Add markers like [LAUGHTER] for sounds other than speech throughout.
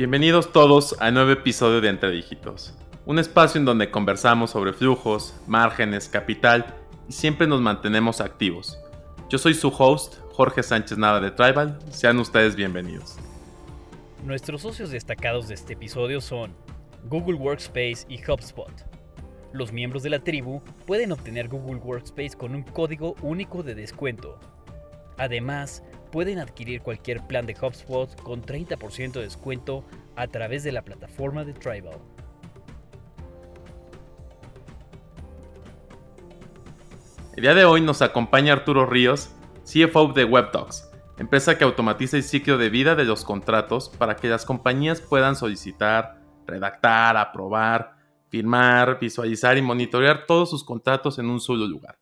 Bienvenidos todos a nuevo episodio de Entre Dígitos, un espacio en donde conversamos sobre flujos, márgenes, capital y siempre nos mantenemos activos. Yo soy su host, Jorge Sánchez Nava de Tribal, sean ustedes bienvenidos. Nuestros socios destacados de este episodio son Google Workspace y HubSpot. Los miembros de la tribu pueden obtener Google Workspace con un código único de descuento. Además, pueden adquirir cualquier plan de HubSpot con 30% de descuento a través de la plataforma de Tribal. El día de hoy nos acompaña Arturo Ríos, CFO de WebDocs, empresa que automatiza el ciclo de vida de los contratos para que las compañías puedan solicitar, redactar, aprobar, firmar, visualizar y monitorear todos sus contratos en un solo lugar.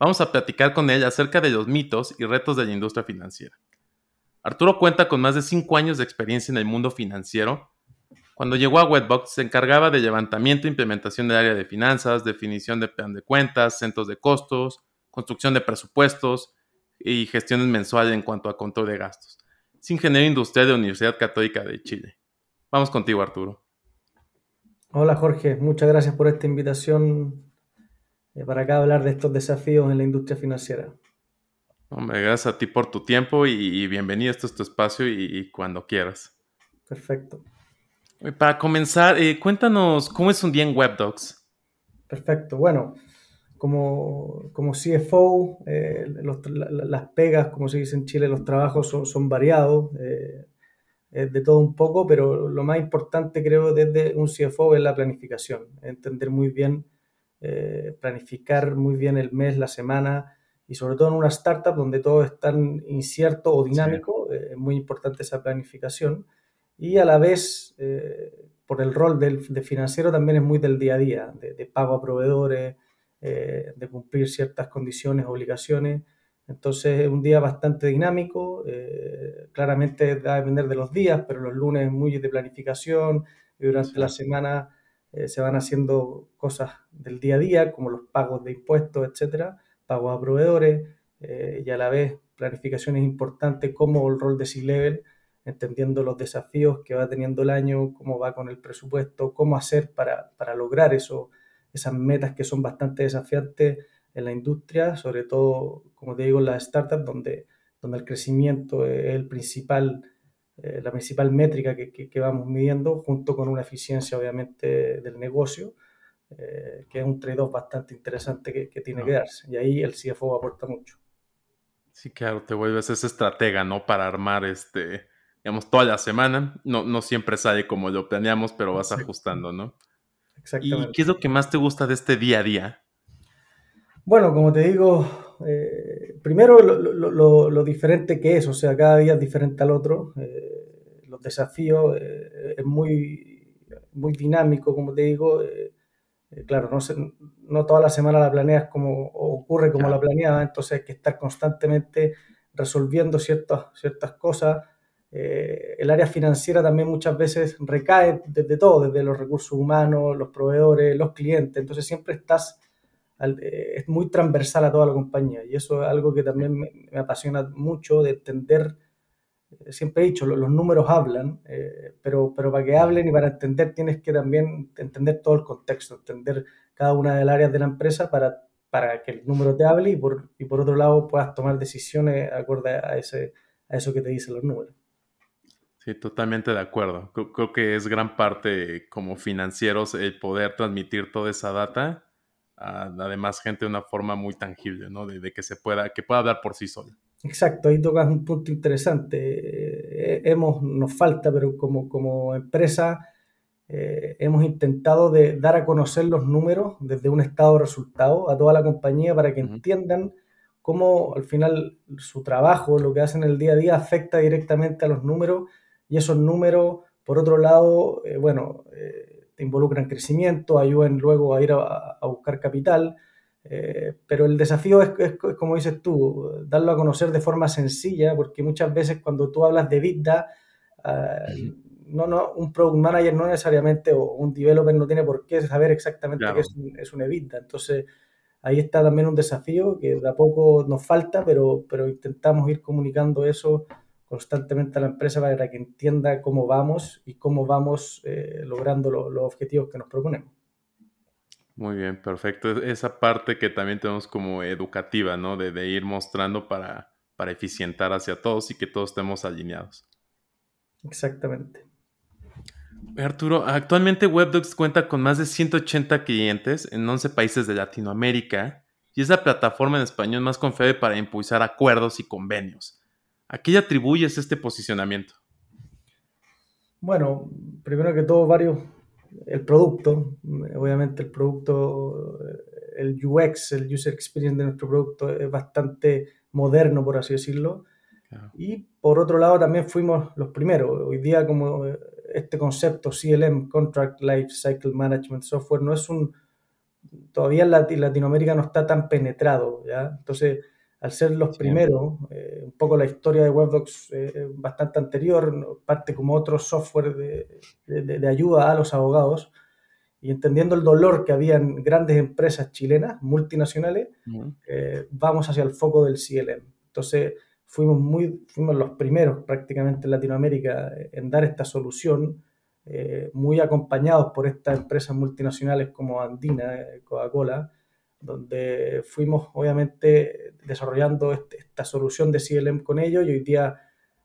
Vamos a platicar con él acerca de los mitos y retos de la industria financiera. Arturo cuenta con más de 5 años de experiencia en el mundo financiero. Cuando llegó a Webbox se encargaba de levantamiento e implementación del área de finanzas, definición de plan de cuentas, centros de costos, construcción de presupuestos y gestiones mensuales en cuanto a control de gastos. Es ingeniero industrial de la Universidad Católica de Chile. Vamos contigo, Arturo. Hola Jorge, muchas gracias por esta invitación para acá hablar de estos desafíos en la industria financiera. Hombre, gracias a ti por tu tiempo y, bienvenido. Esto es tu espacio y, cuando quieras. Perfecto. Para comenzar, eh, cuéntanos cómo es un día en WebDocs. Perfecto. Bueno, como, como CFO, eh, las pegas, como se dice en Chile, los trabajos son, son variados de todo un poco, pero lo más importante creo desde un CFO es la planificación, entender muy bien, eh, planificar muy bien el mes, la semana y sobre todo en una startup donde todo es tan incierto o dinámico, eh, es muy importante esa planificación. Y a la vez eh, por el rol del, de financiero también es muy del día a día, de, de pago a proveedores, de cumplir ciertas condiciones, obligaciones. Entonces es un día bastante dinámico, eh, claramente va a depender de los días, pero los lunes muy de planificación y durante la semana eh, se van haciendo cosas del día a día, como los pagos de impuestos, etcétera, pagos a proveedores eh, y a la vez planificaciones importantes como el rol de C-Level, entendiendo los desafíos que va teniendo el año, cómo va con el presupuesto, cómo hacer para, para lograr eso, esas metas que son bastante desafiantes en la industria, sobre todo, como te digo, en las startups, donde, donde el crecimiento es el principal, eh, la principal métrica que, que, vamos midiendo, junto con una eficiencia, obviamente, del negocio, eh, que es un trade-off bastante interesante que, que tiene que darse. Y ahí el CFO aporta mucho. Sí, claro, te vuelves ese estratega, ¿no? Para armar este, digamos, toda la semana. No, no siempre sale como lo planeamos, pero vas ajustando, ¿no? Exactamente. ¿Y qué es lo que más te gusta de este día a día? Bueno, como te digo, eh, primero lo, diferente que es, o sea, cada día es diferente al otro. Eh, los desafíos eh, es muy, muy dinámico, como te digo. claro, no, no toda la semana la planeas como ocurre como la planeaba, entonces hay que estar constantemente resolviendo ciertas, ciertas cosas. el área financiera también muchas veces recae desde todo, desde los recursos humanos, los proveedores, los clientes, entonces siempre estás eh, es muy transversal a toda la compañía y eso es algo que también me, apasiona mucho de entender. Eh, siempre he dicho, los, números hablan, eh, pero, pero para que hablen y para entender tienes que también entender todo el contexto, entender cada una de las áreas de la empresa para, para que el número te hable y por, y por otro lado puedas tomar decisiones acorde a, ese, a eso que te dicen los números. Sí, totalmente de acuerdo. Creo, que es gran parte como financieros el poder transmitir toda esa data además gente de una forma muy tangible, ¿no? De, que se pueda, que pueda hablar por sí sola. Exacto, ahí tocas un punto interesante. Eh, hemos, nos falta, pero como, como empresa eh, hemos intentado de dar a conocer los números desde un estado de resultado a toda la compañía para que entiendan cómo al final su trabajo, lo que hacen el día a día, afecta directamente a los números y esos números, por otro lado, eh, bueno, involucran crecimiento, ayudan luego a ir a, buscar capital, eh, pero el desafío es, como dices tú, darlo a conocer de forma sencilla, porque muchas veces cuando tú hablas de vida, ah, no, no, un product manager no necesariamente o un developer no tiene por qué saber exactamente qué es un, es un EBITDA. Entonces, ahí está también un desafío que de a poco nos falta, pero, pero intentamos ir comunicando eso constantemente a la empresa para que entienda cómo vamos y cómo vamos eh, logrando los objetivos que nos proponemos. Muy bien, perfecto. Esa parte que también tenemos como educativa, ¿no? De, ir mostrando para, para eficientar hacia todos y que todos estemos alineados. Exactamente. Arturo, actualmente WebDocs cuenta con más de 180 clientes en 11 países de Latinoamérica y es la plataforma en español más confiable para impulsar acuerdos y convenios. ¿A qué atribuyes este posicionamiento? Bueno, primero que todo, varios, el producto, obviamente el producto, el UX, el User Experience de nuestro producto es bastante moderno, por así decirlo. Y por otro lado, también fuimos los primeros. Hoy día, como este concepto CLM, Contract Life Cycle Management Software, no es un, todavía en Latinoamérica no está tan penetrado, ¿ya? Entonces, al ser los primeros, eh, un poco la historia de WebDocs eh, bastante anterior, parte como otro software de, ayuda a los abogados, y entendiendo el dolor que había en grandes empresas chilenas, multinacionales, eh, vamos hacia el foco del CLM. Entonces, fuimos, muy, fuimos los primeros prácticamente en Latinoamérica en dar esta solución, eh, muy acompañados por estas empresas multinacionales como Andina, eh, Coca-Cola, donde fuimos obviamente desarrollando este, esta solución de CLM con ellos y hoy día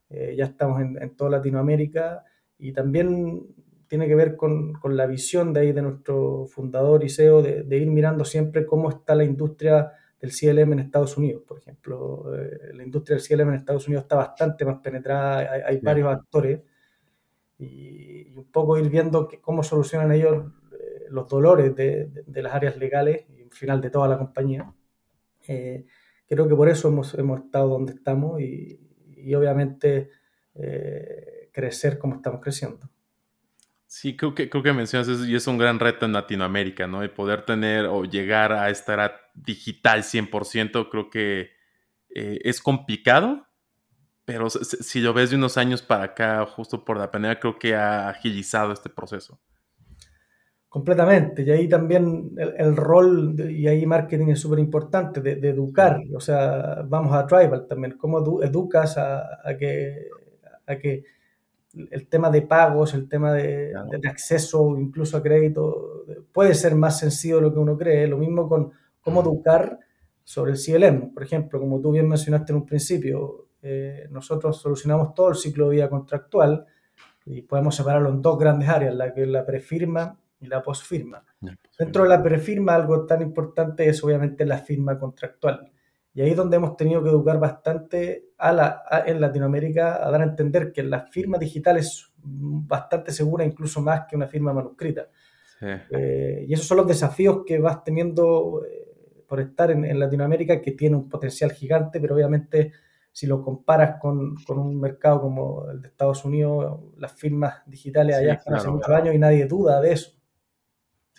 eh, ya estamos en, toda Latinoamérica y también tiene que ver con, con, la visión de ahí de nuestro fundador y CEO de, de ir mirando siempre cómo está la industria del CLM en Estados Unidos, por ejemplo. Eh, la industria del CLM en Estados Unidos está bastante más penetrada, hay, varios actores, y, un poco ir viendo cómo solucionan ellos eh, los dolores de, las áreas legales y al final de toda la compañía. Eh, creo que por eso hemos, hemos estado donde estamos y, obviamente crecer como estamos creciendo. Sí, creo que, creo que mencionas eso y es un gran reto en Latinoamérica, ¿no? De poder tener o llegar a estar digital 100%, creo que eh, es complicado, pero si, lo ves de unos años para acá, justo por la pandemia, creo que ha agilizado este proceso. Completamente, y ahí también el, rol, y ahí marketing es súper importante, de, educar, o sea, vamos a Tribal también, cómo educas a, a que, a que el tema de pagos, el tema de, acceso incluso a crédito, puede ser más sencillo de lo que uno cree. Lo mismo con cómo educar sobre el CLM. Por ejemplo, como tú bien mencionaste en un principio, eh, nosotros solucionamos todo el ciclo de vida contractual y podemos separarlo en dos grandes áreas, la que la prefirma y la posfirma. Dentro de la prefirma, algo tan importante es obviamente la firma contractual. Y ahí es donde hemos tenido que educar bastante a la, en Latinoamérica a dar a entender que la firma digital es bastante segura, incluso más que una firma manuscrita. Eh, y esos son los desafíos que vas teniendo eh, por estar en, Latinoamérica, que tiene un potencial gigante, pero obviamente si lo comparas con, con un mercado como el de Estados Unidos, las firmas digitales allá están hace muchos años y nadie duda de eso.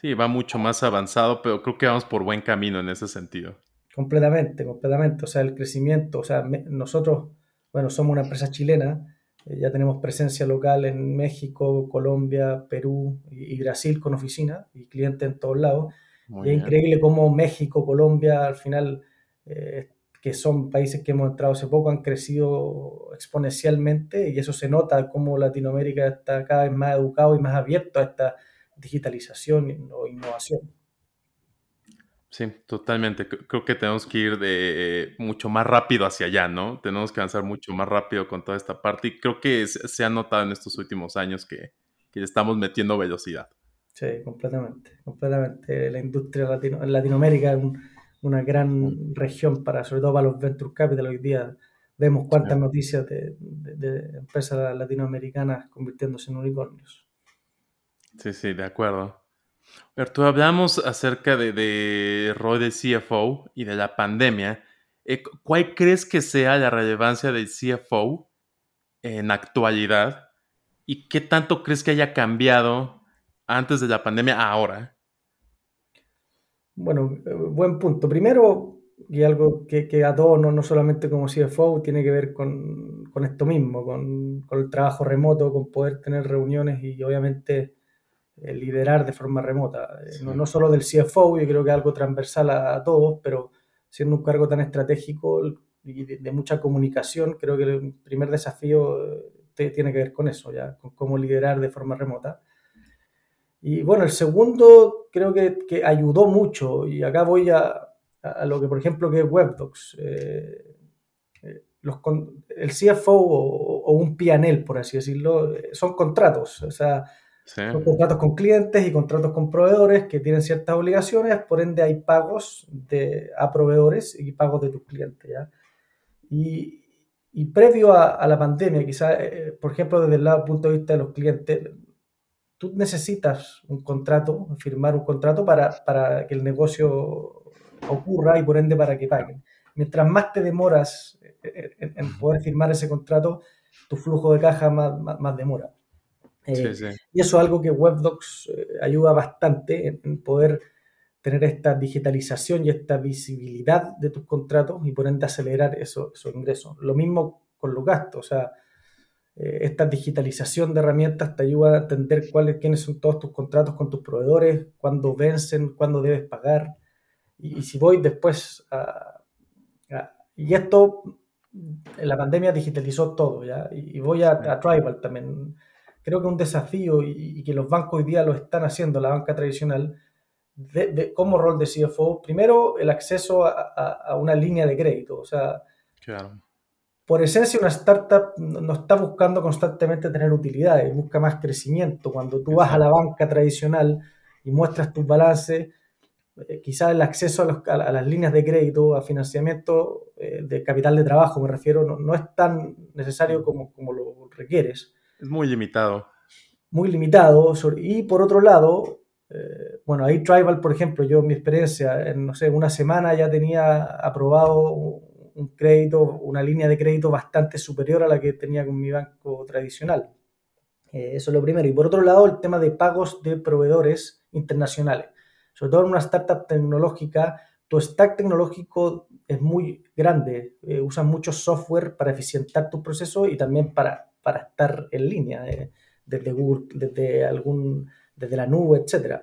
Sí, va mucho más avanzado, pero creo que vamos por buen camino en ese sentido. Completamente, completamente. O sea, el crecimiento, o sea, nosotros, bueno, somos una empresa chilena, eh, ya tenemos presencia local en México, Colombia, Perú y, Brasil con oficina y clientes en todos lados. y es increíble cómo México, Colombia, al final, eh, que son países que hemos entrado hace poco, han crecido exponencialmente y eso se nota cómo Latinoamérica está cada vez más educado y más abierto a esta digitalización o innovación. Sí, totalmente. Creo que tenemos que ir de mucho más rápido hacia allá, ¿no? Tenemos que avanzar mucho más rápido con toda esta parte y creo que se ha notado en estos últimos años que, que estamos metiendo velocidad. Sí, completamente, completamente. La industria latino, en Latinoamérica es una gran región para, sobre todo para los venture capital. Hoy día vemos cuántas noticias de, de empresas latinoamericanas convirtiéndose en unicornios. Sí, sí, de acuerdo. Tú hablamos acerca de, de rol de CFO y de la pandemia. Eh, ¿Cuál crees que sea la relevancia del CFO en actualidad? ¿Y qué tanto crees que haya cambiado antes de la pandemia a ahora? Bueno, eh, buen punto. Primero, y algo que, que a todos, no, solamente como CFO, tiene que ver con, con esto mismo, con, con, el trabajo remoto, con poder tener reuniones y obviamente liderar de forma remota. Eh, no, no, solo del CFO, yo creo que es algo transversal a, todos, pero siendo un cargo tan estratégico, y de, mucha comunicación, creo que el primer desafío eh, tiene que ver con eso, ya, con cómo liderar de forma remota. Y bueno, el segundo creo que, que ayudó mucho, y acá voy a, a, lo que, por ejemplo, que es WebDocs. Eh, eh, los, el CFO o, un PNL, por así decirlo, son contratos, o sea, son contratos con clientes y contratos con proveedores que tienen ciertas obligaciones, por ende hay pagos de, a proveedores y pagos de tus clientes. ¿ya? Y, y previo a, la pandemia, quizás, eh, por ejemplo, desde el lado, punto de vista de los clientes, tú necesitas un contrato, firmar un contrato para, para que el negocio ocurra y por ende para que paguen. Mientras más te demoras en, poder firmar ese contrato, tu flujo de caja más, más, demora. Eh, y eso es algo que WebDocs eh, ayuda bastante en, poder tener esta digitalización y esta visibilidad de tus contratos y por ende acelerar esos ingresos. Lo mismo con los gastos, o sea, eh, esta digitalización de herramientas te ayuda a entender cuáles, quiénes son todos tus contratos con tus proveedores, cuándo vencen, cuándo debes pagar. Y, si voy después a, Y esto, la pandemia digitalizó todo, ¿ya? Y, voy a, a, Tribal también. Creo que un desafío y, que los bancos hoy día lo están haciendo, la banca tradicional, de, como rol de CFO, primero el acceso a, una línea de crédito. O sea, por esencia una startup no está buscando constantemente tener utilidades, busca más crecimiento. Cuando tú vas a la banca tradicional y muestras tus balances, eh, quizás el acceso a, las líneas de crédito, a financiamiento eh, de capital de trabajo, me refiero, no, es tan necesario como, como lo requieres. Es muy limitado. Muy limitado. Y por otro lado, eh, bueno, ahí Tribal, por ejemplo, yo mi experiencia, en no sé, una semana ya tenía aprobado un crédito, una línea de crédito bastante superior a la que tenía con mi banco tradicional. Eh, eso es lo primero. Y por otro lado, el tema de pagos de proveedores internacionales. Sobre todo en una startup tecnológica, tu stack tecnológico es muy grande. Eh, usan mucho software para eficientar tu proceso y también para, para estar en línea, desde Google, desde algún desde la nube, etc.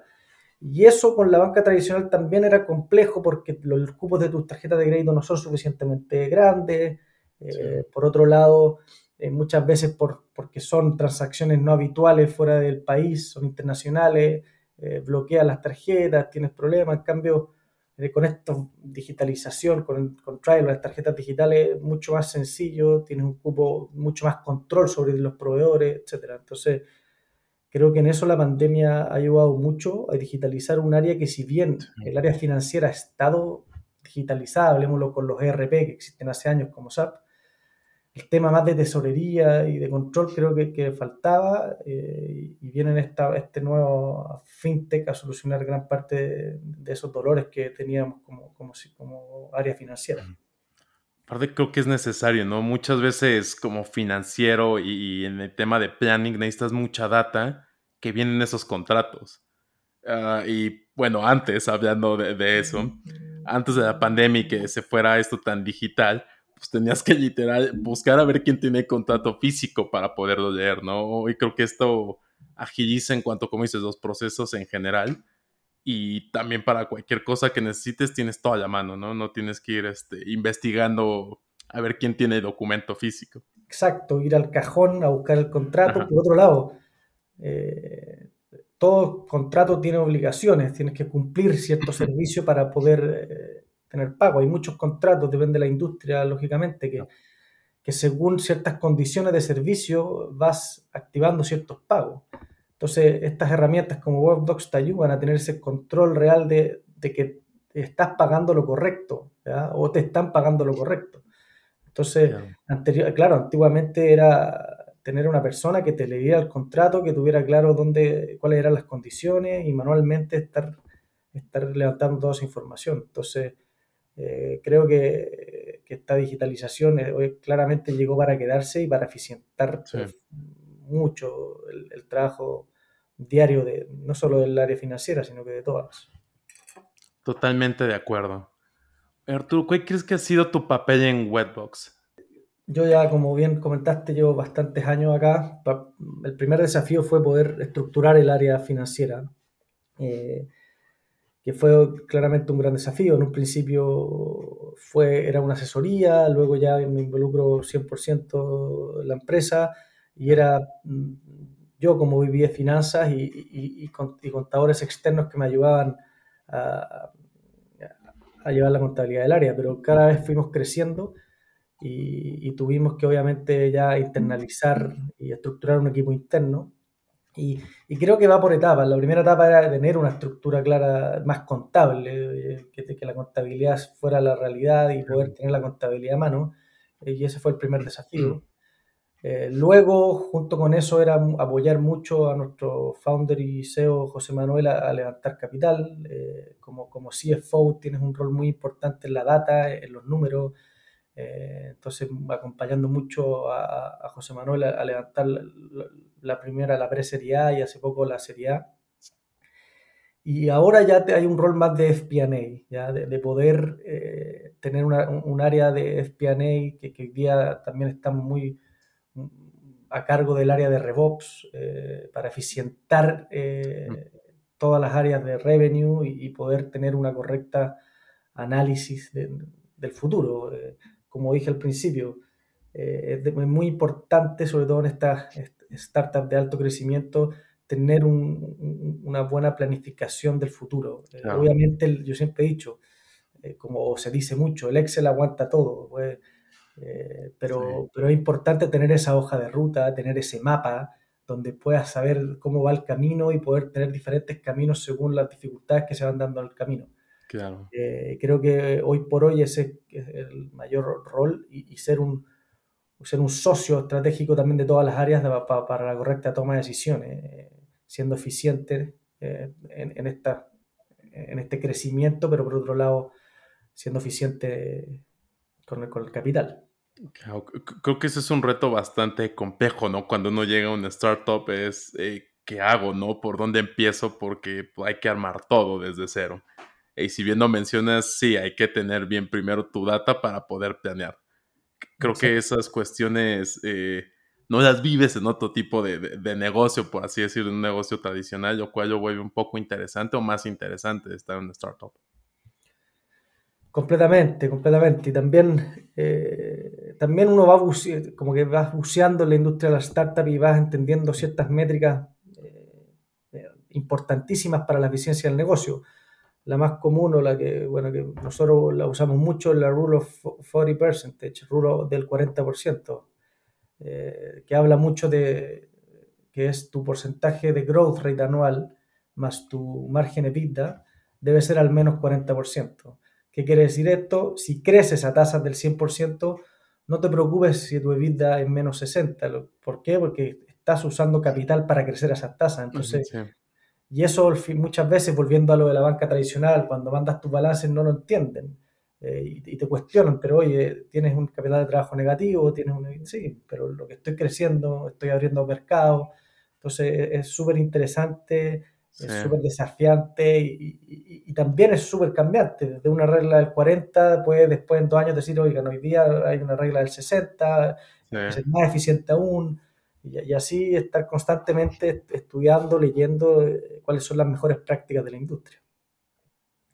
Y eso con la banca tradicional también era complejo porque los cupos de tus tarjetas de crédito no son suficientemente grandes. Eh, por otro lado, eh, muchas veces por, porque son transacciones no habituales fuera del país, son internacionales, eh, bloquean las tarjetas, tienes problemas. En cambio, con esto, digitalización, con, con Trial, las tarjetas digitales, mucho más sencillo, tienes un cupo, mucho más control sobre los proveedores, etc. Entonces, Creo que en eso la pandemia ha ayudado mucho a digitalizar un área que si bien el área financiera ha estado digitalizada, hablemoslo con los ERP que existen hace años como SAP, el tema más de tesorería y de control creo que, que faltaba eh, y viene esta, este nuevo fintech a solucionar gran parte de, esos dolores que teníamos como, como, como área financiera. Aparte creo que es necesario, ¿no? Muchas veces como financiero y, en el tema de planning necesitas mucha data que vienen esos contratos. Ah, y bueno, antes, hablando de, eso, antes de la pandemia y que se fuera esto tan digital, pues tenías que literal buscar a ver quién tiene contrato físico para poderlo leer, ¿no? Y creo que esto agiliza en cuanto, como dices, los procesos en general y también para cualquier cosa que necesites tienes toda la mano, ¿no? No tienes que ir este, investigando a ver quién tiene el documento físico. Exacto, ir al cajón a buscar el contrato. Por otro lado, eh, todo contrato tiene obligaciones, tienes que cumplir cierto [LAUGHS] servicio para poder eh, tener pago. Hay muchos contratos, depende de la industria, lógicamente, que, que según ciertas condiciones de servicio vas activando ciertos pagos. Entonces, estas herramientas como WebDocs te ayudan a tener ese control real de, que estás pagando lo correcto o te están pagando lo correcto. Entonces, claro, antiguamente era tener una persona que te leyera el contrato, que tuviera claro dónde, cuáles eran las condiciones y manualmente estar, estar levantando toda esa información. Entonces, eh, creo que, esta digitalización eh, hoy claramente llegó para quedarse y para eficientar mucho el trabajo diario de no solo del área financiera, sino que de todas. Totalmente de acuerdo. Arturo, ¿cuál crees que ha sido tu papel en Webbox? Yo ya, como bien comentaste, llevo bastantes años acá. El primer desafío fue poder estructurar el área financiera, eh, que fue claramente un gran desafío. En un principio fue, era una asesoría, luego ya me involucro 100% en la empresa y era mm, yo como vivía finanzas y, contadores externos que me ayudaban a, a, llevar la contabilidad del área, pero cada vez fuimos creciendo y, tuvimos que obviamente ya internalizar y estructurar un equipo interno. Y, creo que va por etapas. La primera etapa era tener una estructura clara, más contable, eh, que, que la contabilidad fuera la realidad y poder tener la contabilidad a mano. Eh, y ese fue el primer desafío. Mm. Eh, luego, junto con eso, era apoyar mucho a nuestro founder y CEO José Manuel a, levantar capital. como, como CFO tienes un rol muy importante en la data, en los números, eh, entonces, acompañando mucho a, José Manuel a, levantar la, primera, la pre-serie A y hace poco la serie A. Y ahora ya hay un rol más de FP&A, ya de, poder eh, tener un, área de FP&A que, que, hoy día también estamos muy a cargo del área de RevOps eh, para eficientar todas las áreas de revenue y, poder tener una correcta análisis del futuro como dije al principio, eh, es, muy importante, sobre todo en estas startups de alto crecimiento, tener una buena planificación del futuro. Eh, obviamente, yo siempre he dicho, eh, como se dice mucho, el Excel aguanta todo, pues, pero, pero es importante tener esa hoja de ruta, tener ese mapa donde puedas saber cómo va el camino y poder tener diferentes caminos según las dificultades que se van dando en el camino. Eh, creo que hoy por hoy ese es el mayor rol y, ser, un, ser un socio estratégico también de todas las áreas para la correcta toma de decisiones, eh, siendo eficiente eh, en, esta, en este crecimiento, pero por otro lado siendo eficiente con el, con el capital. creo que ese es un reto bastante complejo, ¿no? Cuando uno llega a una startup es, ¿qué hago, no? ¿Por dónde empiezo? Porque hay que armar todo desde cero. Y si bien no mencionas, sí, hay que tener bien primero tu data para poder planear. Creo que esas cuestiones eh, no las vives en otro tipo de, negocio, por así decirlo, un negocio tradicional, lo cual lo vuelve un poco interesante o más interesante estar en una startup. Completamente, completamente. Y también, eh, también uno va como que vas buceando en la industria de la startup y vas entendiendo ciertas métricas eh, importantísimas para la eficiencia del negocio la más común o la que, bueno, que nosotros la usamos mucho es la Rule of 40 Percentage, rule del 40%, eh, que habla mucho de que es tu porcentaje de growth rate anual más tu margen EBITDA debe ser al menos 40%. ¿Qué quiere decir esto? Si creces a tasas del 100%, no te preocupes si tu EBITDA es menos 60. ¿Por qué? Porque estás usando capital para crecer a esas tasas. Entonces, y eso muchas veces, volviendo a lo de la banca tradicional, cuando mandas tus balances no lo entienden eh, y, te cuestionan, pero oye, tienes un capital de trabajo negativo, tienes un... Sí, pero lo que estoy creciendo, estoy abriendo mercados, entonces es súper interesante, es súper desafiante y, también es súper cambiante. Desde una regla del 40, puedes después en dos años decir, oiga, hoy día hay una regla del 60, es más eficiente aún y, así estar constantemente estudiando, leyendo eh, cuáles son las mejores prácticas de la industria.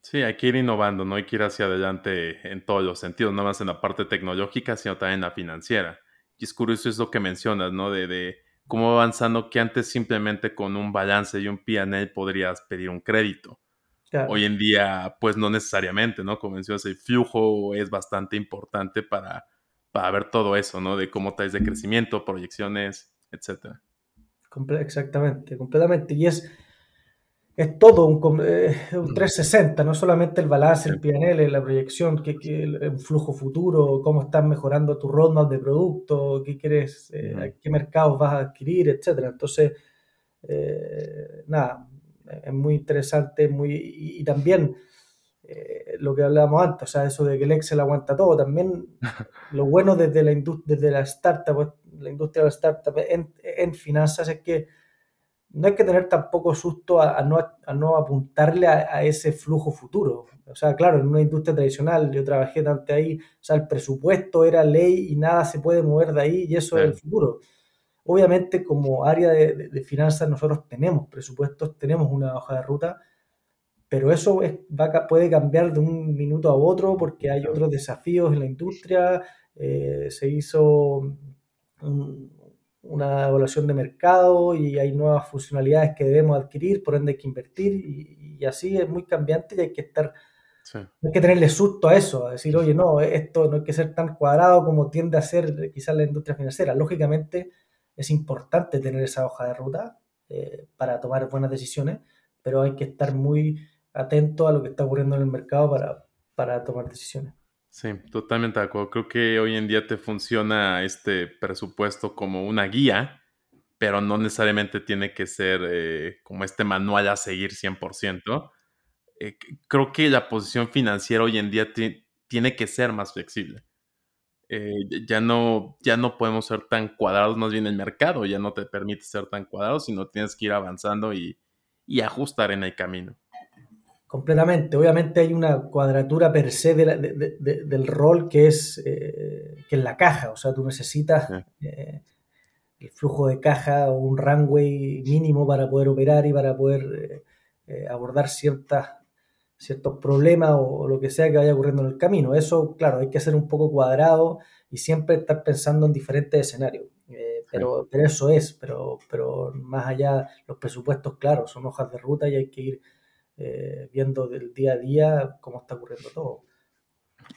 Sí, hay que ir innovando, no hay que ir hacia adelante en todos los sentidos, no más en la parte tecnológica, sino también en la financiera. Y es curioso eso que mencionas, ¿no? De, de cómo avanzando que antes simplemente con un balance y un PNL podrías pedir un crédito. Hoy en día, pues no necesariamente, ¿no? Como mencionas, el flujo es bastante importante para, para ver todo eso, ¿no? De cómo traes de crecimiento, proyecciones, etcétera. exactamente, completamente. Y es, es todo un, 360, eh, no solamente el balance, el PNL, la proyección, que, que, un flujo futuro, cómo estás mejorando tu roadmap de producto, qué quieres, eh, qué mercados vas a adquirir, etcétera. Entonces, eh, nada, es muy interesante, muy, y, también lo que hablábamos antes, o sea, eso de que el Excel aguanta todo, también [LAUGHS] lo bueno desde la, desde la startup, la industria de la startup en, finanzas es que no hay que tener tampoco susto a, no, a no, apuntarle a, ese flujo futuro. O sea, claro, en una industria tradicional, yo trabajé tanto ahí, o sea, el presupuesto era ley y nada se puede mover de ahí y eso es el futuro. Obviamente, como área de, finanzas, nosotros tenemos presupuestos, tenemos una hoja de ruta, pero eso puede cambiar de un minuto a otro porque hay otros desafíos en la industria. Eh, se hizo una evaluación de mercado y hay nuevas funcionalidades que debemos adquirir, por ende hay que invertir y, así es muy cambiante y hay que estar, hay que tenerle susto a eso, a decir, oye, no, esto no hay que ser tan cuadrado como tiende a ser quizás la industria financiera. Lógicamente es importante tener esa hoja de ruta eh, para tomar buenas decisiones, pero hay que estar muy atento a lo que está ocurriendo en el mercado para, para tomar decisiones. Sí, totalmente de acuerdo. Creo que hoy en día te funciona este presupuesto como una guía, pero no necesariamente tiene que ser eh, como este manual a seguir 100%. Eh, creo que la posición financiera hoy en día tiene que ser más flexible. Eh, ya, no, ya no podemos ser tan cuadrados, más bien el mercado ya no te permite ser tan cuadrado, sino tienes que ir avanzando y ajustar en el camino. Completamente. Obviamente hay una cuadratura per se del rol que es, eh, que es la caja. O sea, tú necesitas eh, el flujo de caja o un runway mínimo para poder operar y para poder eh, abordar ciertas, ciertos problemas o, lo que sea que vaya ocurriendo en el camino. Eso, claro, hay que ser un poco cuadrado y siempre estar pensando en diferentes escenarios. pero, pero eso es, pero, pero más allá, los presupuestos, claro, son hojas de ruta y hay que ir eh, viendo del día a día cómo está ocurriendo todo.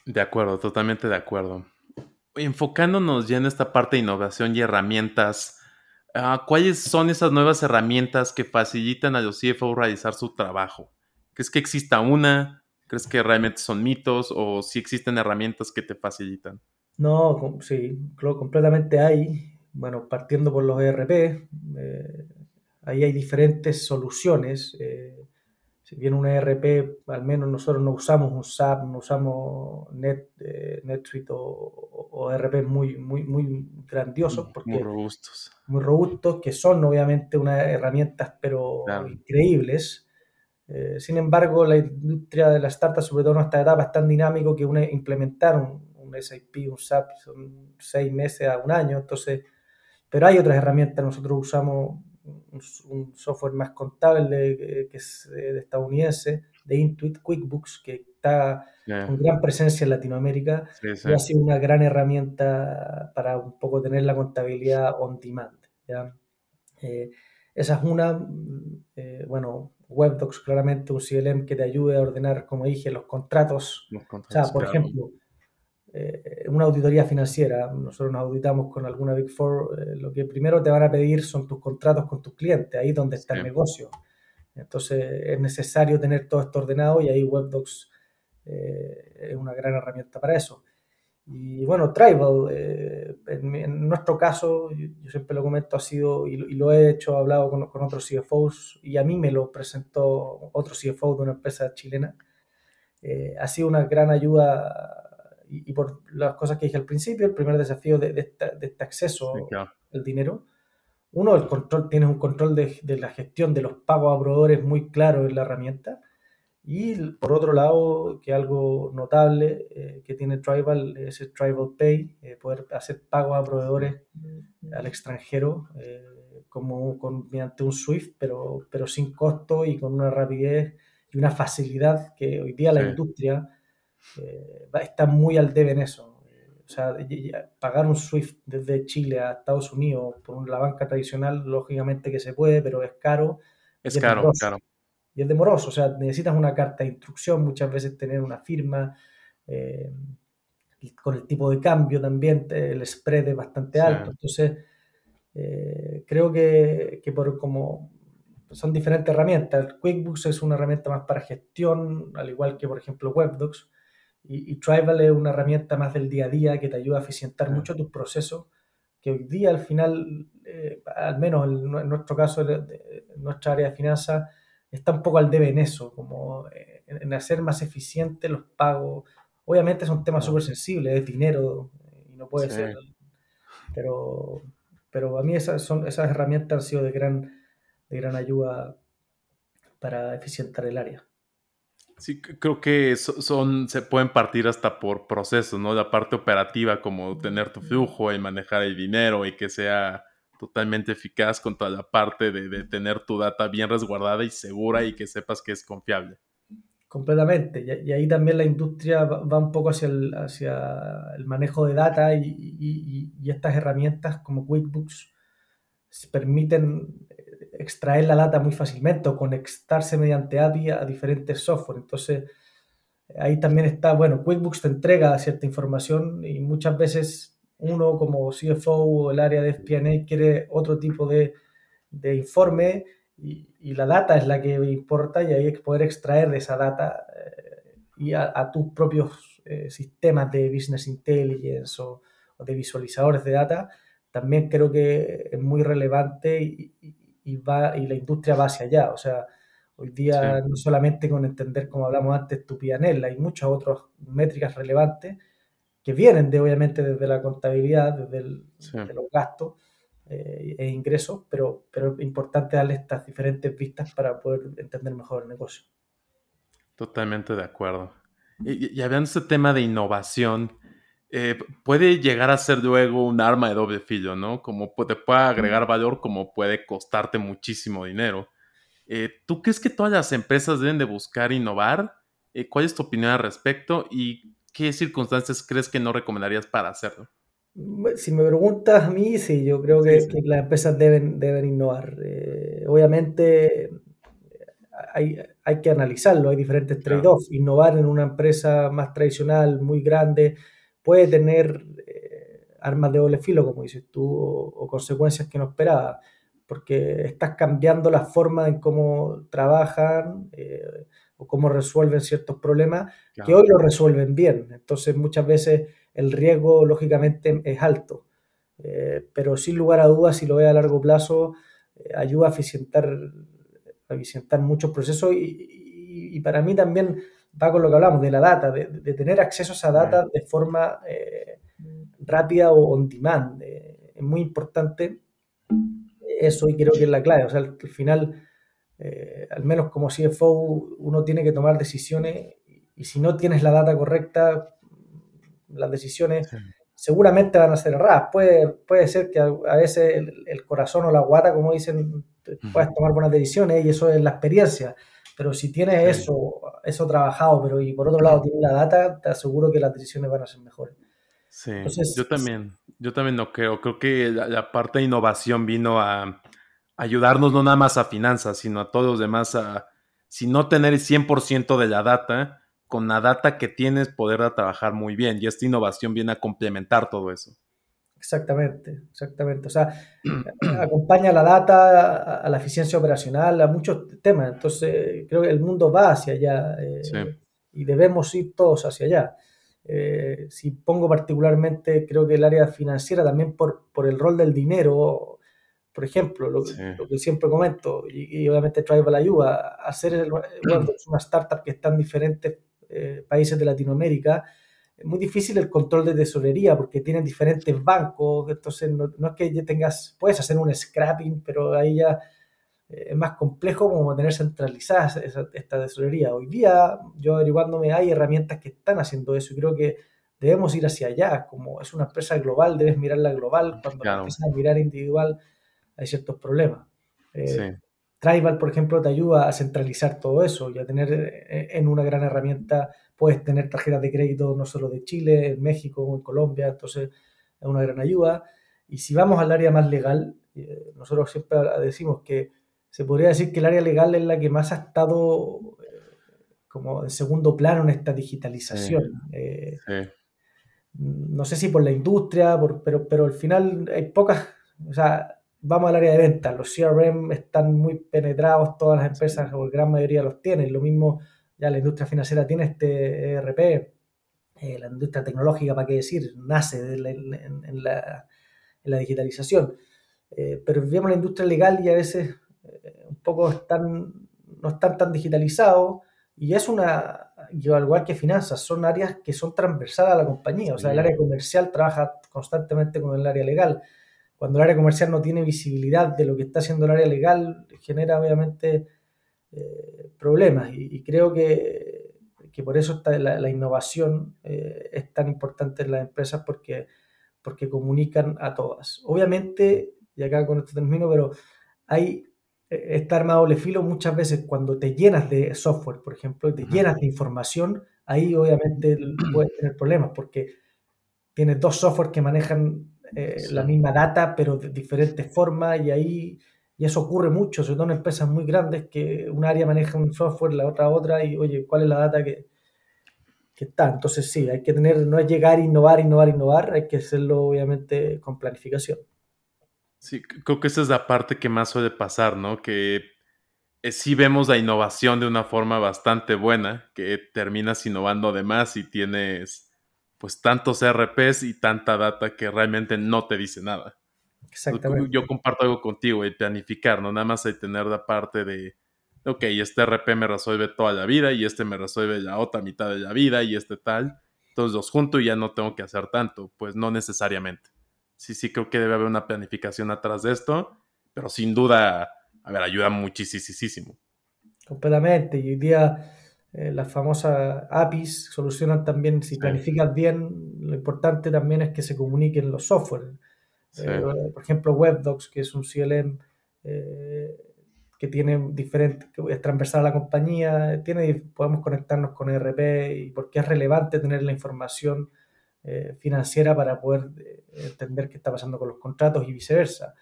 De acuerdo, totalmente de acuerdo. Enfocándonos ya en esta parte de innovación y herramientas, ah, ¿cuáles son esas nuevas herramientas que facilitan a los CFO realizar su trabajo? ¿Crees que exista una? ¿Crees que realmente son mitos o si existen herramientas que te facilitan? No, sí, completamente hay. Bueno, partiendo por los ERP, eh, ahí hay diferentes soluciones. Eh, si bien un ERP, al menos nosotros no usamos un SAP, no usamos Net, eh, NetSuite o, o, ERP muy, muy, muy grandiosos. Porque, muy robustos. Muy robustos, que son obviamente unas herramientas, pero increíbles. Eh, sin embargo, la industria de las startups, sobre todo en esta etapa, es tan dinámico que una, implementar un, un SAP, un SAP, son seis meses a un año. Entonces, pero hay otras herramientas, nosotros usamos un, software más contable que, es de estadounidense, de Intuit QuickBooks, que está con gran presencia en Latinoamérica y ha sido una gran herramienta para un poco tener la contabilidad on demand. Eh, esa es una, eh, bueno, WebDocs claramente un CLM que te ayude a ordenar, como dije, los contratos. o sea, por ejemplo, eh, una auditoría financiera, nosotros nos auditamos con alguna Big Four, eh, lo que primero te van a pedir son tus contratos con tus clientes, ahí donde está el negocio. Entonces es necesario tener todo esto ordenado y ahí WebDocs eh, es una gran herramienta para eso. Y bueno, Tribal, en, nuestro caso, yo, siempre lo comento, ha sido, y, lo he hecho, he hablado con, con, otros CFOs, y a mí me lo presentó otro CFO de una empresa chilena, ha sido una gran ayuda y, por las cosas que dije al principio, el primer desafío de, este acceso al dinero. Uno, el control, tienes un control de, la gestión de los pagos a proveedores muy claro en la herramienta. Y por otro lado, que algo notable eh, que tiene Tribal es el Tribal Pay, eh, poder hacer pagos a proveedores al extranjero eh, como con, mediante un SWIFT, pero, pero sin costo y con una rapidez y una facilidad que hoy día la industria eh, está muy al debe en eso. O sea, pagar un SWIFT desde Chile a Estados Unidos por la banca tradicional, lógicamente que se puede, pero es caro. Es, caro, claro. Y es demoroso, o sea, necesitas una carta de instrucción, muchas veces tener una firma, eh, con el tipo de cambio también, el spread es bastante alto. Entonces, eh, creo que, que, por como son diferentes herramientas. QuickBooks es una herramienta más para gestión, al igual que, por ejemplo, WebDocs. Y, Tribal es una herramienta más del día a día que te ayuda a eficientar mucho tus procesos, que hoy día al final, eh, al menos en, nuestro caso, en nuestra área de finanzas, está un poco al debe en eso, como eh, en, hacer más eficientes los pagos. Obviamente es un tema súper sensible, es dinero y no puede ser, pero, pero a mí esas, son, esas herramientas han sido de gran, de gran ayuda para eficientar el área. Sí, creo que son, se pueden partir hasta por procesos, ¿no? La parte operativa, como tener tu flujo y manejar el dinero y que sea totalmente eficaz con toda la parte de, tener tu data bien resguardada y segura y que sepas que es confiable. Completamente. Y, ahí también la industria va, un poco hacia el, hacia el manejo de data y, estas herramientas como QuickBooks permiten extraer la data muy fácilmente conectarse mediante API a diferentes software. Entonces, ahí también está, bueno, QuickBooks te entrega cierta información y muchas veces uno como CFO o el área de FP&A quiere otro tipo de, informe y, la data es la que importa y hay que poder extraer de esa data eh, y a, tus propios eh, sistemas de business intelligence o, de visualizadores de data, también creo que es muy relevante va, y la industria va hacia allá. O sea, hoy día no solamente con entender, como hablamos antes, tu PNL, hay muchas otras métricas relevantes que vienen de, obviamente desde la contabilidad, desde los gastos, eh, e ingresos, pero, pero es importante darle estas diferentes vistas para poder entender mejor el negocio. Totalmente de acuerdo. Y, y hablando de este tema de innovación, eh, puede llegar a ser luego un arma de doble filo, ¿no? Como te puede agregar valor, como puede costarte muchísimo dinero. Eh, ¿Tú crees que todas las empresas deben de buscar innovar? ¿Cuál es tu opinión al respecto? ¿Y qué circunstancias crees que no recomendarías para hacerlo? Si me preguntas a mí, sí, yo creo que, las empresas deben, deben innovar. Eh, obviamente hay, hay, que analizarlo, hay diferentes trade-offs. Innovar en una empresa más tradicional, muy grande, puede tener eh, armas de doble filo, como dices tú, o, consecuencias que no esperaba, porque estás cambiando la forma en cómo trabajan eh, o cómo resuelven ciertos problemas, que hoy lo resuelven bien. Entonces muchas veces el riesgo lógicamente es alto. Eh, pero sin lugar a dudas, si lo ve a largo plazo, ayuda a eficientar, eficientar muchos procesos y, para mí también va con lo que hablamos de la data, de, tener acceso a esa data de forma eh, rápida o on demand. es muy importante eso y creo que es la clave. O sea, al, final, al menos como CFO, uno tiene que tomar decisiones y si no tienes la data correcta, las decisiones seguramente van a ser erradas. Puede, puede ser que a, veces el, corazón o la guata, como dicen, puedas tomar buenas decisiones y eso es la experiencia. Pero si tienes eso, eso trabajado, pero y por otro lado tienes la data, te aseguro que las decisiones van a ser mejores. Sí, yo también, yo también no creo. Creo que la, parte de innovación vino a ayudarnos no nada más a finanzas, sino a todos los demás a, si no tener el 100% de la data, con la data que tienes poder trabajar muy bien y esta innovación viene a complementar todo eso. Exactamente, exactamente. O sea, [CLEARS THROAT] acompaña la data a, la eficiencia operacional, a muchos temas. Entonces, creo que el mundo va hacia allá eh, y debemos ir todos hacia allá. Eh, si pongo particularmente, creo que el área financiera también por, por el rol del dinero, por ejemplo, lo, que siempre comento, y, obviamente Tribal ayuda, hacer el, [CLEARS THROAT] una startup que es tan diferente eh, países de Latinoamérica, es muy difícil el control de tesorería porque tienen diferentes bancos, entonces no, es que ya tengas, puedes hacer un scrapping, pero ahí ya eh, es más complejo como tener centralizada esta tesorería. Hoy día, yo averiguándome, hay herramientas que están haciendo eso y creo que debemos ir hacia allá, como es una empresa global, debes mirarla global, cuando empiezas a mirar individual hay ciertos problemas. Eh, Tribal, por ejemplo, te ayuda a centralizar todo eso y a tener eh, en una gran herramienta, puedes tener tarjetas de crédito no solo de Chile, en México, en Colombia, entonces es una gran ayuda. Y si vamos al área más legal, eh, nosotros siempre decimos que se podría decir que el área legal es la que más ha estado eh, como en segundo plano en esta digitalización. No sé si por la industria, pero, pero al final hay pocas, o sea, vamos al área de venta. Los CRM están muy penetrados, todas las empresas, o la gran mayoría los tienen. Lo mismo, ya la industria financiera tiene este ERP, eh, la industria tecnológica, ¿para qué decir? Nace en, la, digitalización. Eh, pero vemos la industria legal y a veces eh, un poco están, no están tan digitalizados. Y es una, yo al igual que finanzas, son áreas que son transversales a la compañía. O sea, el área comercial trabaja constantemente con el área legal cuando el área comercial no tiene visibilidad de lo que está haciendo el área legal, genera obviamente eh, problemas. Y, creo que, por eso está la, innovación eh, es tan importante en las empresas porque, porque comunican a todas. Obviamente, y acá con esto termino, pero hay esta arma doble filo muchas veces cuando te llenas de software, por ejemplo, y te llenas de información, ahí obviamente [CLEARS THROAT] puedes tener problemas porque tienes dos software que manejan eh, la misma data, pero de diferentes formas, y ahí y eso ocurre mucho, sobre todo en empresas muy grandes, que un área maneja un software, la otra otra, y oye, ¿cuál es la data que, que está? Entonces sí, hay que tener, no es llegar, innovar, innovar, innovar, hay que hacerlo obviamente con planificación. Sí, creo que esa es la parte que más suele pasar, ¿no? Que eh, sí vemos la innovación de una forma bastante buena, que terminas innovando de más y tienes pues tantos RPs y tanta data que realmente no te dice nada. Exactamente. Yo comparto algo contigo, el planificar, no nada más hay tener la parte de, ok, este RP me resuelve toda la vida y este me resuelve la otra mitad de la vida y este tal. Entonces los junto y ya no tengo que hacer tanto. Pues no necesariamente. Sí, sí creo que debe haber una planificación atrás de esto, pero sin duda, a ver, ayuda muchísimo. Completamente. Y hoy día eh, las famosas APIs solucionan también, si planificas bien, lo importante también es que se comuniquen los software. Eh, por ejemplo, WebDocs, que es un CLM eh, que tiene diferentes, que es transversal a la compañía, tiene, podemos conectarnos con ERP y porque es relevante tener la información financiera para poder entender qué está pasando con los contratos y viceversa.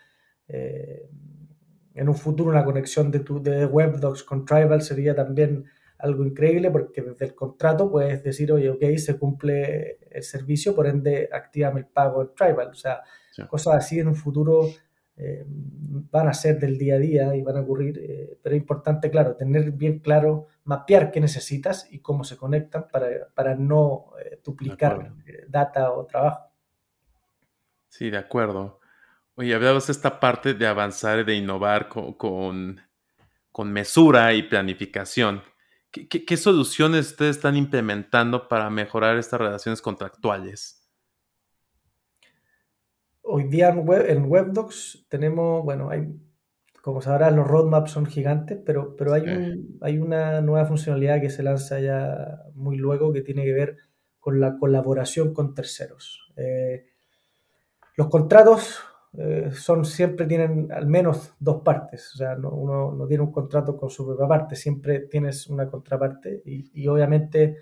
en un futuro, una conexión de, tu, de WebDocs con Tribal sería también algo increíble porque desde el contrato puedes decir, oye, ok, se cumple el servicio, por ende, activame el pago en Tribal. O sea, cosas así en un futuro eh, van a ser del día a día y van a ocurrir, eh, pero es importante, claro, tener bien claro, mapear qué necesitas y cómo se conectan para, para no eh, duplicar data o trabajo. Sí, de acuerdo. Oye, hablabas esta parte de avanzar y de innovar con, con, con mesura y planificación. ¿Qué, soluciones ustedes están implementando para mejorar estas relaciones contractuales? Hoy día en, web, en WebDocs tenemos, bueno, hay, como sabrás, los roadmaps son gigantes, pero, pero hay, hay una nueva funcionalidad que se lanza ya muy luego que tiene que ver con la colaboración con terceros. Eh, los contratos eh, son siempre tienen al menos dos partes, o sea, uno no tiene un contrato con su propia parte, siempre tienes una contraparte y, obviamente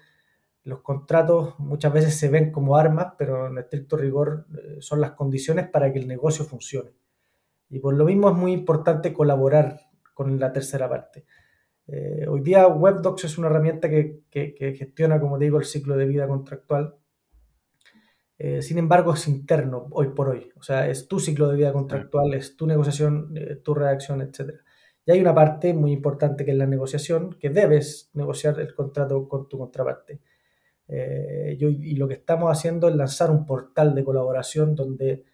los contratos muchas veces se ven como armas, pero en estricto rigor eh, son las condiciones para que el negocio funcione. Y por lo mismo es muy importante colaborar con la tercera parte. Eh, hoy día WebDocs es una herramienta que, gestiona, como digo, el ciclo de vida contractual eh, sin embargo, es interno hoy por hoy. O sea, es tu ciclo de vida contractual, es tu negociación, eh, tu redacción, etc. Y hay una parte muy importante que es la negociación, que debes negociar el contrato con tu contraparte. Eh, y lo que estamos haciendo es lanzar un portal de colaboración donde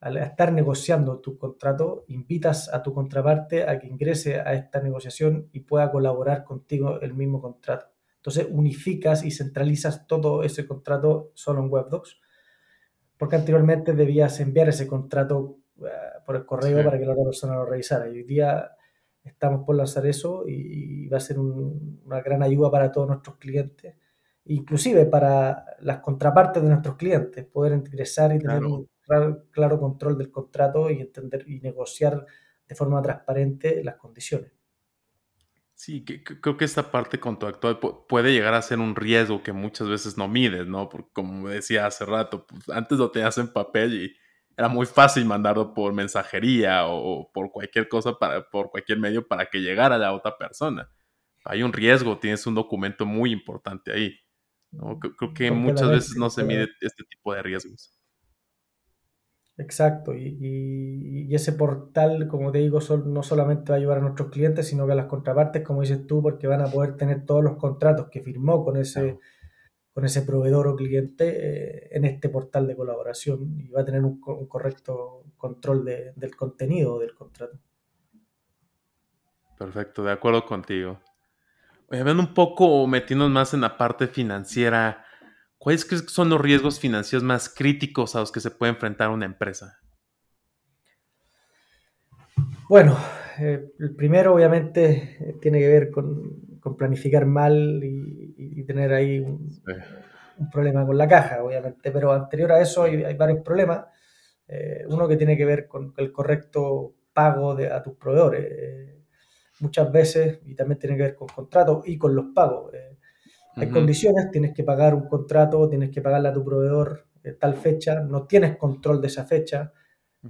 al estar negociando tu contrato, invitas a tu contraparte a que ingrese a esta negociación y pueda colaborar contigo el mismo contrato. Entonces unificas y centralizas todo ese contrato solo en WebDocs porque anteriormente debías enviar ese contrato eh, por el correo para que la otra persona lo revisara. Y hoy día estamos por lanzar eso y, va a ser una gran ayuda para todos nuestros clientes, inclusive para las contrapartes de nuestros clientes, poder ingresar y tener un claro control del contrato y entender y negociar de forma transparente las condiciones. Sí, creo que esta parte contractual puede llegar a ser un riesgo que muchas veces no mides, ¿no? Porque como decía hace rato, pues antes lo tenías en papel y era muy fácil mandarlo por mensajería o por cualquier cosa, para, por cualquier medio para que llegara a la otra persona. Hay un riesgo, tienes un documento muy importante ahí. ¿No? Creo que muchas veces no se mide este tipo de riesgos. Exacto, y, ese portal, como te digo, no solamente va a ayudar a nuestros clientes, sino que a las contrapartes, como dices tú, porque van a poder tener todos los contratos que firmó con ese, con ese proveedor o cliente eh, en este portal de colaboración y va a tener un, correcto control del contenido del contrato. Perfecto, de acuerdo contigo. Ven un poco metiéndonos más en la parte financiera. ¿Cuáles crees que son los riesgos financieros más críticos a los que se puede enfrentar una empresa? Bueno, eh, el primero obviamente eh, tiene que ver con, planificar mal y, tener ahí un, problema con la caja, obviamente, pero anterior a eso hay, varios problemas. Eh, uno que tiene que ver con el correcto pago de, a tus proveedores. Muchas veces, y también tiene que ver con contratos y con los pagos. Eh, hay condiciones, tienes que pagar un contrato, tienes que pagarle a tu proveedor tal fecha, no tienes control de esa fecha,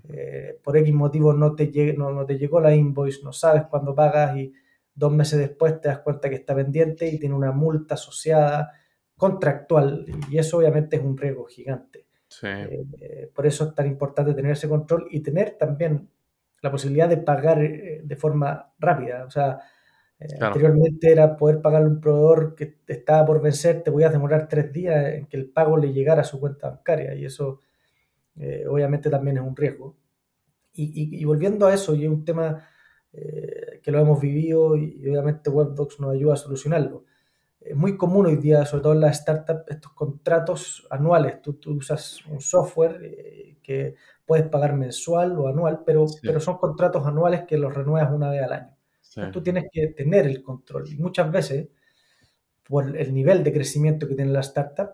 eh, por X motivo no te, no, no, te llegó la invoice, no sabes cuándo pagas y dos meses después te das cuenta que está pendiente y tiene una multa asociada contractual y eso obviamente es un riesgo gigante. Eh, por eso es tan importante tener ese control y tener también la posibilidad de pagar eh, de forma rápida. O sea, anteriormente era poder pagarle a un proveedor que estaba por vencer, te voy a demorar tres días en que el pago le llegara a su cuenta bancaria y eso eh, obviamente también es un riesgo. Y, volviendo a eso, y es un tema eh, que lo hemos vivido y, obviamente WebDocs nos ayuda a solucionarlo. Es muy común hoy día, sobre todo en las startups, estos contratos anuales. Tú, usas un software eh, que puedes pagar mensual o anual, pero, pero son contratos anuales que los renuevas una vez al año. tú tienes que tener el control. Y muchas veces, por el nivel de crecimiento que tiene la startup,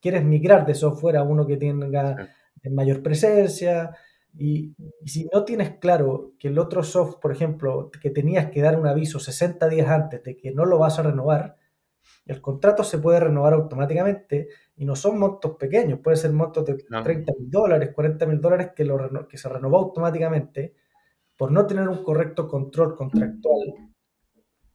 quieres migrar de software a uno que tenga en mayor presencia. Y, si no tienes claro que el otro soft, por ejemplo, que tenías que dar un aviso 60 días antes de que no lo vas a renovar, el contrato se puede renovar automáticamente y no son montos pequeños, puede ser montos de 30 mil dólares, 40 mil dólares que, lo, que se renovó automáticamente por no tener un correcto control contractual.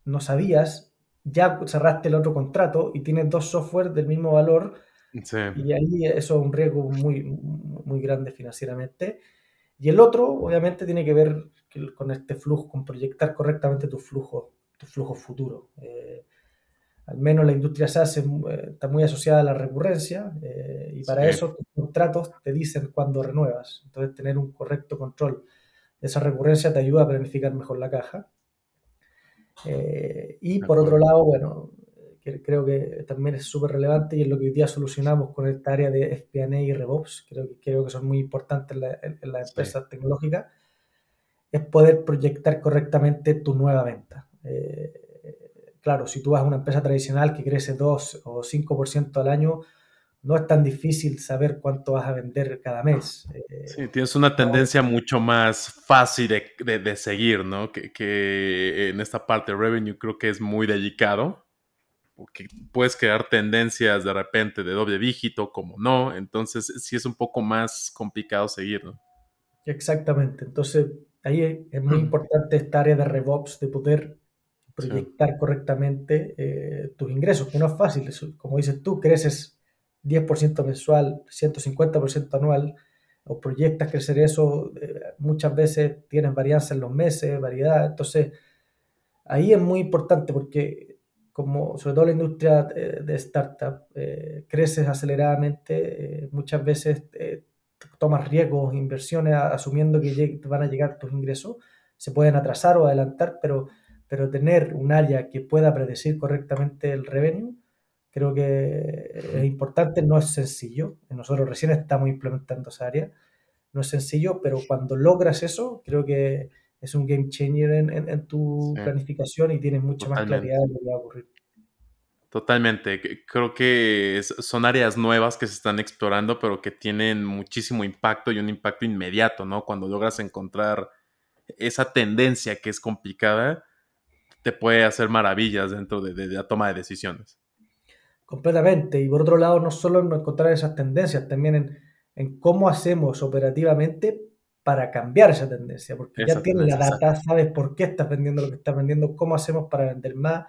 No sabías, ya cerraste el otro contrato y tienes dos software del mismo valor y ahí eso es un riesgo muy, muy grande financieramente. Y el otro, obviamente, tiene que ver con este flujo, con proyectar correctamente tu flujo, tu flujo futuro. Eh, al menos la industria SaaS eh, está muy asociada a la recurrencia eh, y para eso tus contratos te dicen cuándo renuevas. Entonces, tener un correcto control de esa recurrencia te ayuda a planificar mejor la caja. y por otro lado, bueno, que creo que también es súper relevante y es lo que hoy día solucionamos con esta área de FP&A y RevOps, creo que, creo que son muy importantes en las empresas tecnológicas, es poder proyectar correctamente tu nueva venta. Eh, claro, si tú vas a una empresa tradicional que crece 2 o 5% al año, no es tan difícil saber cuánto vas a vender cada mes. Eh, sí, tienes una tendencia mucho más fácil de, de, seguir, ¿no? Que, que, en esta parte de revenue creo que es muy delicado porque puedes crear tendencias de repente de doble dígito, como no, entonces sí es un poco más complicado seguirlo. Exactamente, entonces ahí es muy importante esta área de RevOps, de poder proyectar correctamente eh, tus ingresos, que no es fácil, como dices tú, creces 10% mensual, 150% anual, o proyectas crecer eso, eh, muchas veces tienes varianza en los meses, variedad, entonces ahí es muy importante porque como sobre todo la industria eh, de startup, creces aceleradamente, muchas veces tomas riesgos, inversiones, asumiendo que van a llegar tus ingresos, se pueden atrasar o adelantar, pero, pero tener un área que pueda predecir correctamente el revenue, creo que es importante, no es sencillo, nosotros recién estamos implementando esa área, no es sencillo, pero cuando logras eso, creo que es un game changer en, tu planificación y tienes mucha más claridad de lo que va a ocurrir. Totalmente. Creo que son áreas nuevas que se están explorando, pero que tienen muchísimo impacto y un impacto inmediato, ¿no? Cuando logras encontrar esa tendencia que es complicada, te puede hacer maravillas dentro de, la toma de decisiones. Completamente. Y por otro lado, no solo en encontrar esas tendencias, también en, en cómo hacemos operativamente para cambiar esa tendencia, porque ya tienes la data, sabes por qué estás vendiendo lo que estás vendiendo, cómo hacemos para vender más.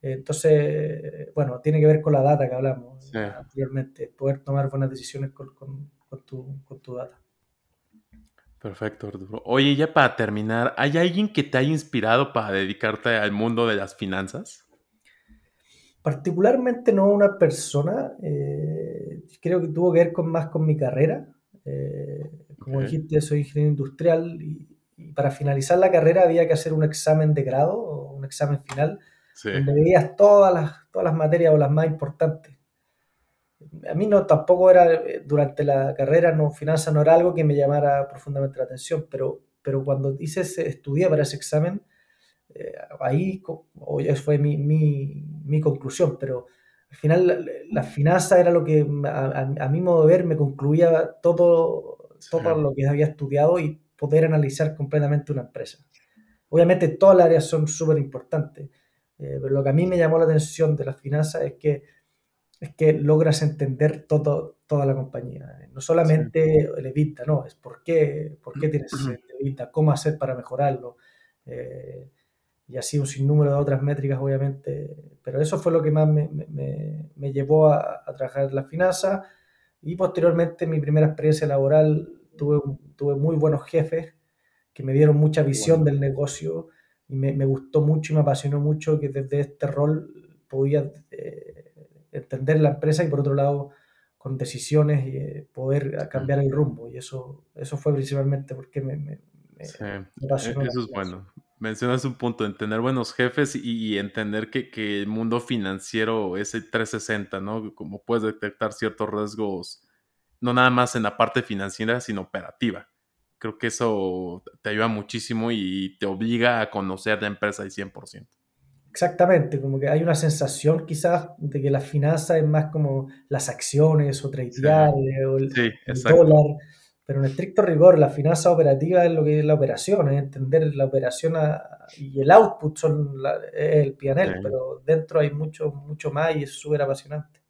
Entonces, bueno, tiene que ver con la data que hablamos anteriormente, poder tomar buenas decisiones con, tu, con, tu, data. Perfecto, Arturo. Oye, ya para terminar, ¿hay alguien que te haya inspirado para dedicarte al mundo de las finanzas? Particularmente no una persona, eh, creo que tuvo que ver con, más con mi carrera. Eh, como dijiste, soy ingeniero industrial y, para finalizar la carrera había que hacer un examen de grado un examen final donde veías todas las, todas las materias o las más importantes. A mí no tampoco era, eh, durante la carrera, no, finanzas no era algo que me llamara profundamente la atención, pero, pero cuando hice estudié para ese examen, eh, ahí fue mi, mi, mi, conclusión, pero al final la, la finanza era lo que a, a, mi modo de ver me concluía todo todo lo que había estudiado y poder analizar completamente una empresa. obviamente todas las áreas son súper importantes, pero lo que a mí me llamó la atención de las finanzas es que, es que logras entender todo, toda la compañía. No solamente el EBITDA, no, es por qué, por qué tienes ese EBITDA, cómo hacer para mejorarlo. Eh, y así un sinnúmero de otras métricas, obviamente. Pero eso fue lo que más me, me, me llevó a, a, trabajar en la finanza. Y posteriormente, en mi primera experiencia laboral, tuve, tuve muy buenos jefes que me dieron mucha visión del negocio y me, me, gustó mucho y me apasionó mucho que desde este rol podía eh, entender la empresa y por otro lado con decisiones y eh, poder cambiar el rumbo. Y eso, eso fue principalmente porque me, me, sí, Eso es bueno. Mencionas un punto, en tener buenos jefes y, entender que, que, el mundo financiero es el 360, ¿no? Como puedes detectar ciertos riesgos, no nada más en la parte financiera, sino operativa. Creo que eso te ayuda muchísimo y te obliga a conocer la empresa al 100%. Exactamente, como que hay una sensación quizás de que la finanza es más como las acciones o tradear o el, sí, el dólar, pero en estricto rigor la finanza operativa es lo que es la operación, es entender la operación y el output son la, el PNL, sí. pero dentro hay mucho, mucho más y es súper apasionante.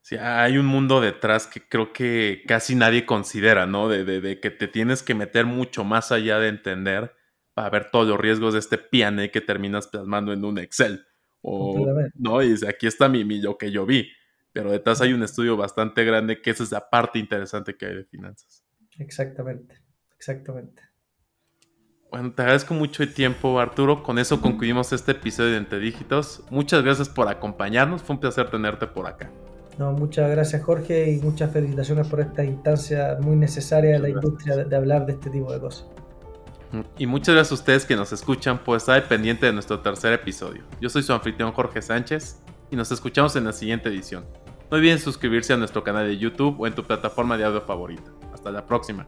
Sí, hay un mundo detrás que creo que casi nadie considera, ¿no? De, de, de que te tienes que meter mucho más allá de entender para ver todos los riesgos de este piane que terminas plasmando en un Excel. O, no, y dice, aquí está mi, mi, lo que yo vi. Pero detrás hay un estudio bastante grande que esa es la parte interesante que hay de finanzas. Exactamente, exactamente. Bueno, te agradezco mucho el tiempo, Arturo. Con eso concluimos este episodio de Entre Dígitos. Muchas gracias por acompañarnos. Fue un placer tenerte por acá. No, muchas gracias, Jorge, y muchas felicitaciones por esta instancia muy necesaria de la industria de hablar de este tipo de cosas. Y muchas gracias a ustedes que nos escuchan por estar pendiente de nuestro tercer episodio. Yo soy su anfitrión Jorge Sánchez y nos escuchamos en la siguiente edición. No olviden suscribirse a nuestro canal de YouTube o en tu plataforma de audio favorita. Hasta la próxima.